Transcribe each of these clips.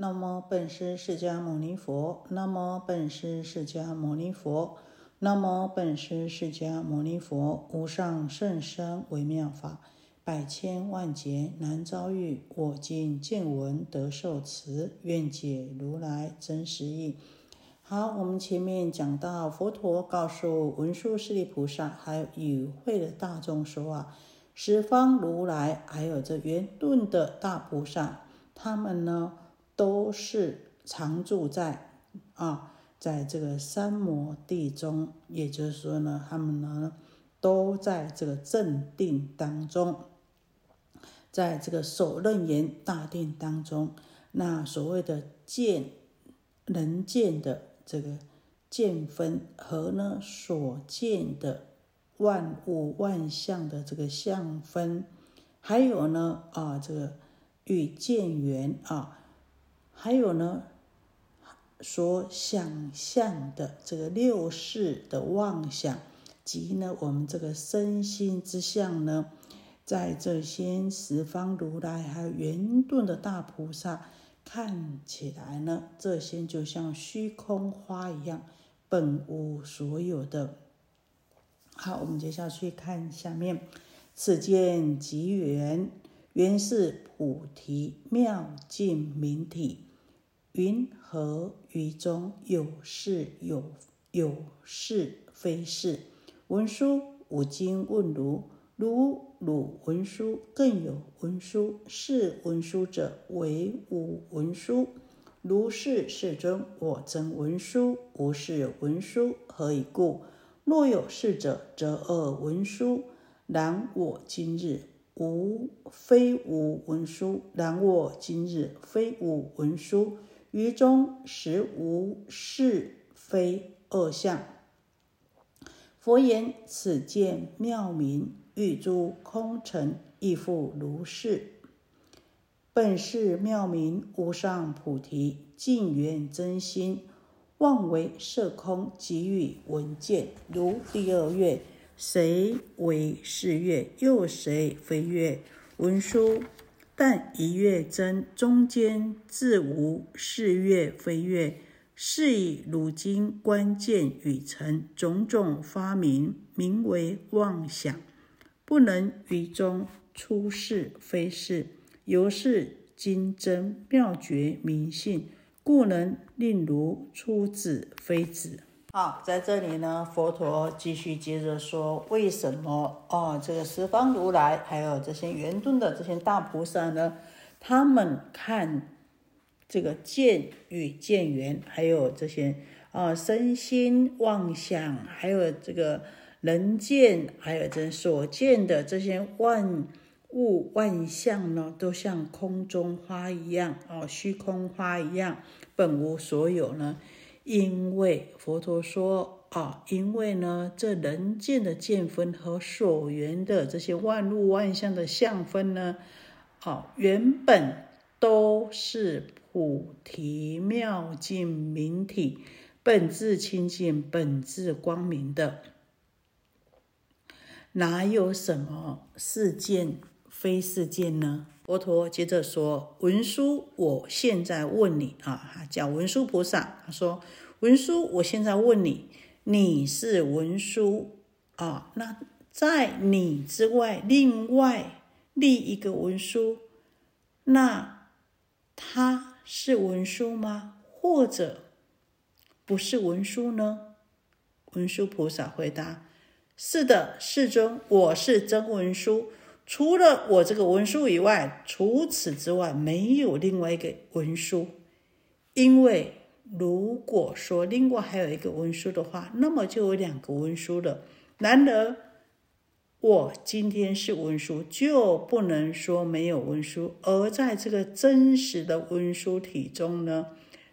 那么本师释迦牟尼佛，那么本师释迦牟尼佛，那么本师释迦牟尼佛，无上甚深微妙法，百千万劫难遭遇。我今见闻得受持，愿解如来真实义。好，我们前面讲到佛陀告诉文殊师利菩萨，还有与会的大众说啊，十方如来，还有这圆顿的大菩萨，他们呢？都是常住在啊，在这个三摩地中，也就是说呢，他们呢都在这个正定当中，在这个首楞严大定当中。那所谓的见能见的这个见分和呢所见的万物万象的这个相分，还有呢啊这个与见缘啊。还有呢，所想象的这个六世的妄想，及呢我们这个身心之相呢，在这些十方如来还有圆顿的大菩萨看起来呢，这些就像虚空花一样，本无所有的。好，我们接下去看下面，此见即缘，缘是菩提妙净明体。云何于中有是有有是非是？文殊五经问如：如汝文殊，更有文殊。是文殊者，为吾文殊。如是世尊，我真文殊，无是文殊。何以故？若有是者，则恶文殊。然我今日无非无文殊。然我今日非无文殊。于中实无是非恶相。佛言：此见妙明，欲诸空尘亦复如是。本是妙明无上菩提，净圆真心，妄为色空，即欲闻见。如第二月，谁为是月？又谁非月？文殊。但一月真，中间自无是月非月，是以如今关键与成种种发明，名为妄想，不能于中出是非是，由是今真妙觉明性，故能令如出子非子。好，在这里呢，佛陀继续接着说，为什么哦，这个十方如来还有这些圆顿的这些大菩萨呢？他们看这个见与见缘，还有这些啊身心妄想，还有这个人见，还有这所见的这些万物万象呢，都像空中花一样哦，虚空花一样，本无所有呢。因为佛陀说啊，因为呢，这人见的见分和所缘的这些万物万象的相分呢，好，原本都是菩提妙净明体，本质清净，本质光明的，哪有什么是见非是见呢？佛陀接着说：“文殊，我现在问你啊，叫文殊菩萨。他说：文殊，我现在问你，你是文殊啊？那在你之外，另外立一个文殊，那他是文殊吗？或者不是文殊呢？”文殊菩萨回答：“是的，世尊，我是真文殊。”除了我这个文书以外，除此之外没有另外一个文书。因为如果说另外还有一个文书的话，那么就有两个文书了。然而我今天是文书，就不能说没有文书。而在这个真实的文书体中呢，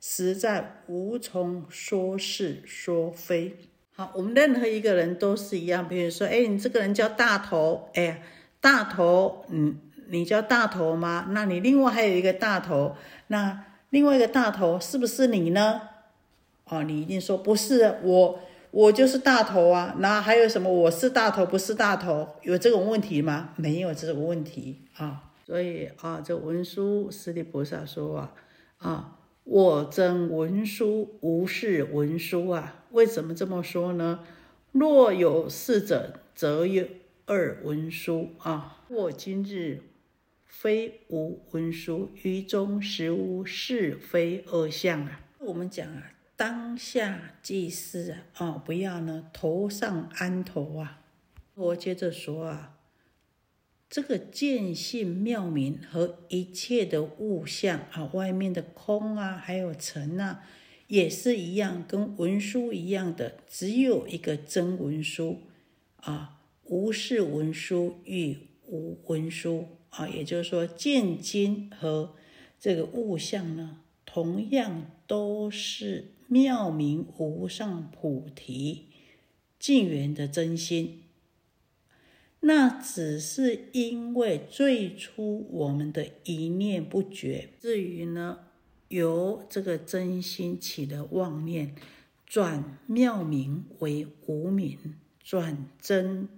实在无从说是说非。好，我们任何一个人都是一样。比如说，哎，你这个人叫大头，哎。大头，嗯，你叫大头吗？那你另外还有一个大头，那另外一个大头是不是你呢？哦，你一定说不是我，我就是大头啊。那还有什么？我是大头，不是大头，有这种问题吗？没有这种问题啊。所以啊，这文殊师利菩萨说啊，啊，我真文殊，无是文殊啊。为什么这么说呢？若有是者，则有二文殊啊。我今日非无文殊，于中实无是非二相啊。我们讲啊，当下即是啊，哦，不要呢头上安头啊。我接着说啊。这个见性妙明和一切的物象啊，外面的空啊，还有尘啊，也是一样，跟文书一样的，只有一个真文书啊，无是文书与无文书啊，也就是说，见经和这个物象呢，同样都是妙明无上菩提净圆的真心。那只是因为最初我们的一念不觉，至于呢，由这个真心起的妄念，转妙明为无明，转真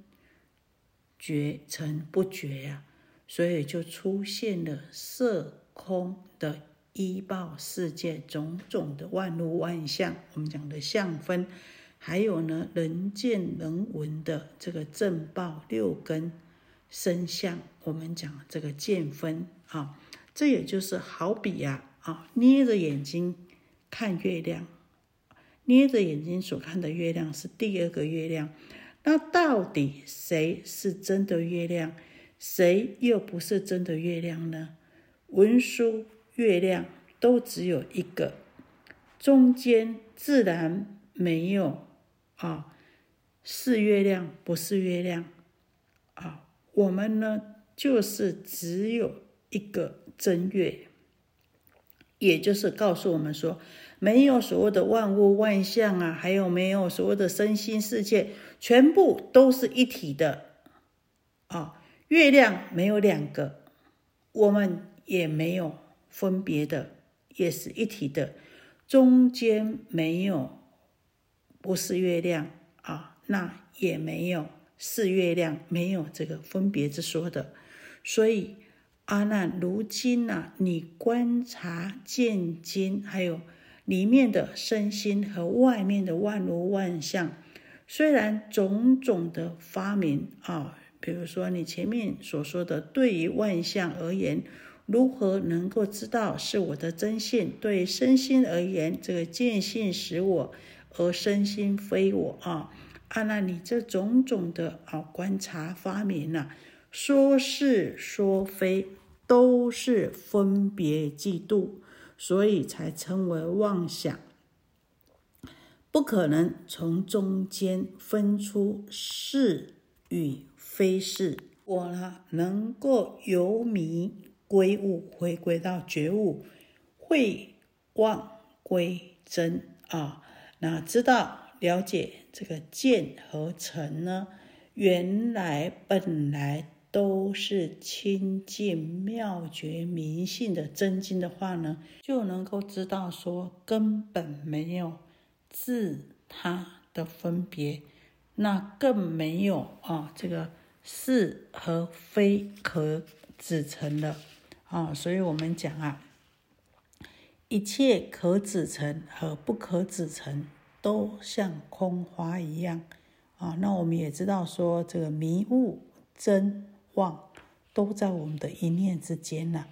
觉成不觉呀，所以就出现了色空的依报世界种种的万物万象，我们讲的相分。还有呢，人见人闻的这个正报六根生相，我们讲这个见分啊，这也就是好比呀啊，捏着眼睛看月亮，捏着眼睛所看的月亮是第二个月亮，那到底谁是真的月亮，谁又不是真的月亮呢？文殊月亮都只有一个，中间自然没有。啊，是月亮不是月亮啊？我们呢，就是只有一个真月，也就是告诉我们说，没有所谓的万物万象啊，还有没有所谓的身心世界，全部都是一体的啊。月亮没有两个，我们也没有分别的，也是一体的，中间没有。不是月亮啊，那也没有是月亮，没有这个分别之说的。所以阿难，如今呢，你观察见经，还有里面的身心和外面的万物万象，虽然种种的发明啊，比如说你前面所说的，对于万象而言，如何能够知道是我的真性？对身心而言，这个见性使我。而身心非我啊！阿，那你这种种的啊观察发明啊，说是说非，都是分别嫉妒，所以才称为妄想。不可能从中间分出是与非是。我呢，能够由迷归悟，回归到觉悟，会忘归真啊。那知道了解这个见和成呢？原来本来都是清净妙觉明性的真经的话呢，就能够知道说根本没有自他的分别，那更没有啊这个是和非可指成的啊，所以我们讲啊。一切可指成和不可指成，都像空花一样啊。那我们也知道说，这个迷雾真妄都在我们的一念之间呢。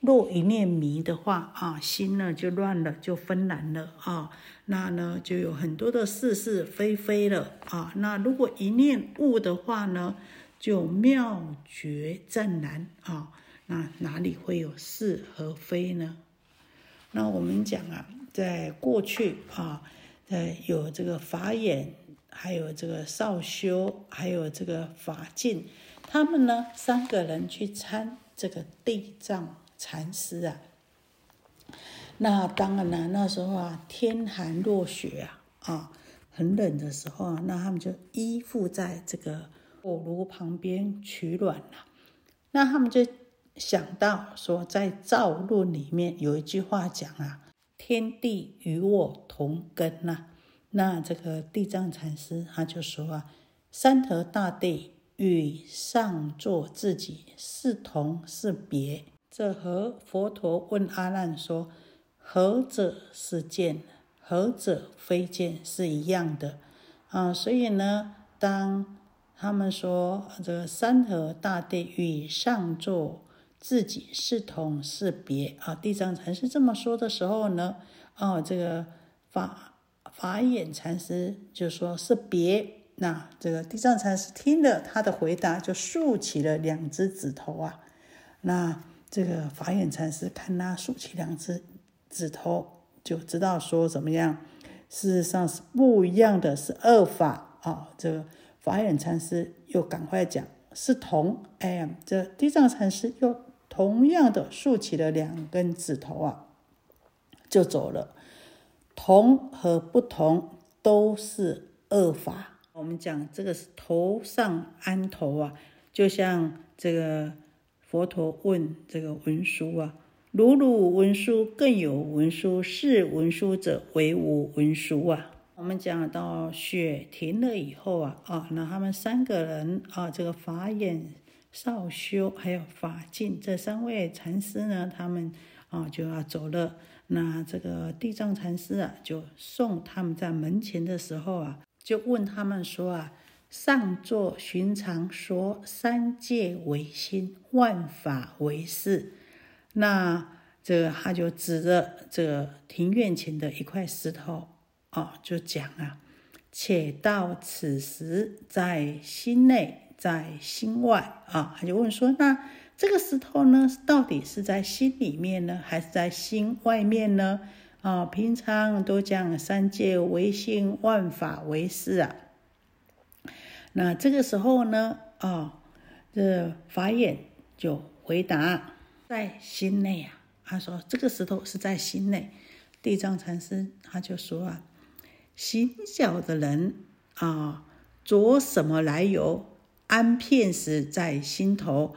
若一念迷的话啊，心呢就乱了，就纷然了啊。那呢就有很多的是是非非了啊。那如果一念悟的话呢，就妙觉正然啊。那哪里会有是和非呢？那我们讲啊，在过去啊，在，有这个法眼，还有这个少修，还有这个法净，他们呢三个人去参这个地藏禅师啊。那当然了，那时候啊，天寒落雪啊，啊，很冷的时候啊，那他们就依附在这个火炉旁边取暖了。那他们就。想到说，在《造论》里面有一句话讲啊：“天地与我同根呐。”那这个地藏禅师他就说啊：“山河大地与上座自己是同是别？”这和佛陀问阿难说：“何者是见，何者非见是一样的啊。所以呢，当他们说这个山河大地与上座自己是同是别啊，地藏禅师这么说的时候呢，哦，这个法法眼禅师就说是别。那这个地藏禅师听了他的回答，就竖起了两只指头啊。那这个法眼禅师看他竖起两只指头，就知道说怎么样？事实上是不一样的，是二法啊。这个法眼禅师又赶快讲是同。哎呀，这地藏禅师又同样的竖起了两根指头啊，就走了。同和不同都是二法。我们讲这个是头上安头啊，就像这个佛陀问这个文殊啊：“如如文殊更有文殊，是文殊者为无文殊啊。”我们讲到雪停了以后啊，啊，那他们三个人啊，这个法眼、少修还有法净这三位禅师呢，他们啊就要走了。那这个地藏禅师啊，就送他们在门前的时候啊。就问他们说啊，上座寻常说三界为心，万法为事。那这个他就指着这个庭院前的一块石头哦，就讲啊，且到此时在心内，在心外啊，他就问说，那这个石头呢，到底是在心里面呢，还是在心外面呢？啊，平常都讲三界唯心，万法为事啊。那这个时候呢，啊，这法眼就回答在心内啊。他说这个石头是在心内。地藏禅师他就说啊，行脚的人啊，着什么来由？安片石在心头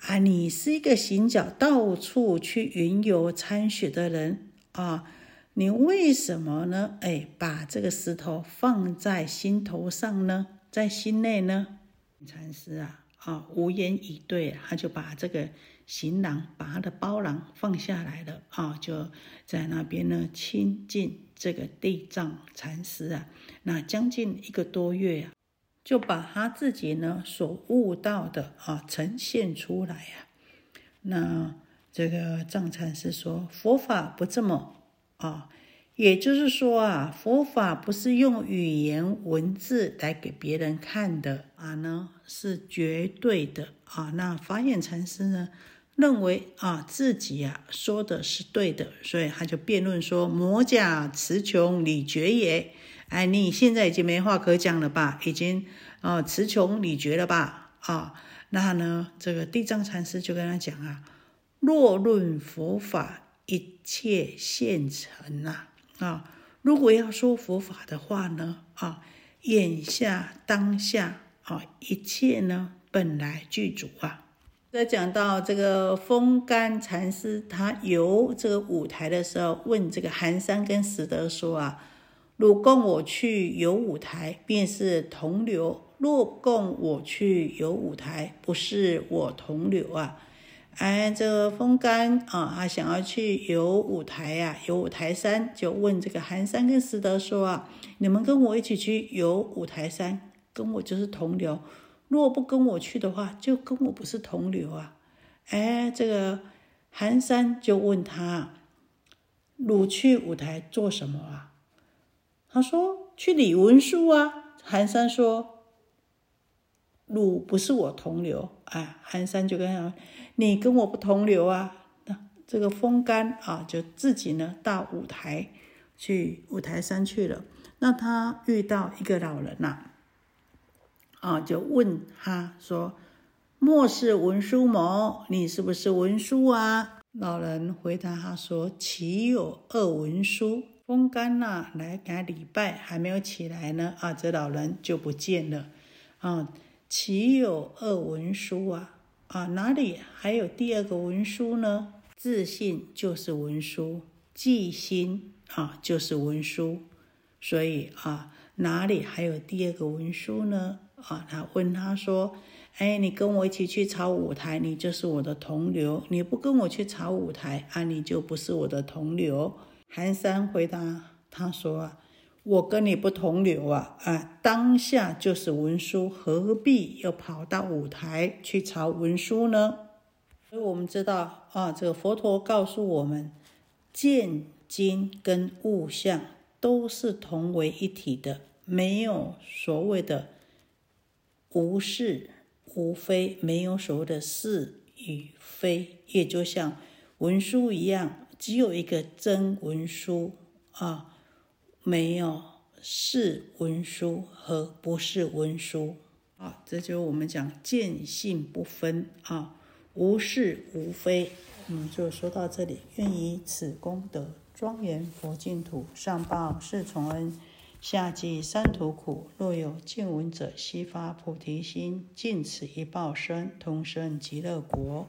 啊。你是一个行脚到处去云游参学的人啊。你为什么呢？哎，把这个石头放在心头上呢？在心内呢？禅师啊，啊，无言以对，他就把这个行囊，把他的包囊放下来了啊，就在那边呢亲近这个地藏禅师啊。那将近一个多月呀，就把他自己呢所悟到的啊呈现出来呀。那这个藏禅师说，佛法不这么。啊，也就是说啊，佛法不是用语言文字来给别人看的啊，呢是绝对的啊。那法眼禅师呢，认为啊自己啊说的是对的，所以他就辩论说：“魔假词穷理绝也。”哎，你现在已经没话可讲了吧？已经啊词穷理绝了吧？啊，那呢，这个地藏禅师就跟他讲啊：“若论佛法。”一切现成啊啊！如果要说佛法的话呢啊，眼下当下啊，一切呢本来具足啊。在讲到这个风干禅师，他游这个舞台的时候，问这个寒山跟石德说啊：“汝供我去游舞台，便是同流；若供我去游舞台，不是我同流啊。”哎，这个风干啊，他想要去游五台呀，游五台山，就问这个寒山跟石德说啊：“你们跟我一起去游五台山，跟我就是同流；如果不跟我去的话，就跟我不是同流啊。”哎，这个寒山就问他：“汝去五台做什么啊？”他说：“去理文书啊。”寒山说：“汝不是我同流。”哎，寒山就跟他。你跟我不同流啊！那这个风干啊，就自己呢到五台去五台山去了。那他遇到一个老人呐，啊，就问他说：“莫是文殊某？你是不是文殊啊？”老人回答他说：“岂有二文殊？”风干呐，来给他礼拜，还没有起来呢，啊，这老人就不见了。啊，岂有二文书啊？啊，哪里还有第二个文书呢？自信就是文书，记心啊就是文书，所以啊，哪里还有第二个文书呢？啊，他问他说：“哎，你跟我一起去炒舞台，你就是我的同流；你不跟我去炒舞台，啊，你就不是我的同流。”寒山回答他说：“，我跟你不同流啊！啊，当下就是文殊，何必又跑到舞台去朝文殊呢？”所以我们知道啊，这个佛陀告诉我们，见经跟物象都是同为一体的，没有所谓的无是无非，没有所谓的是与非，也就像文殊一样。只有一个真文殊啊，没有是文殊和不是文殊啊，这就是我们讲见性不分啊，无是无非。嗯，就说到这里，愿以此功德庄严佛净土，上报四重恩，下济三途苦。若有见闻者，悉发菩提心，尽此一报身，同生极乐国。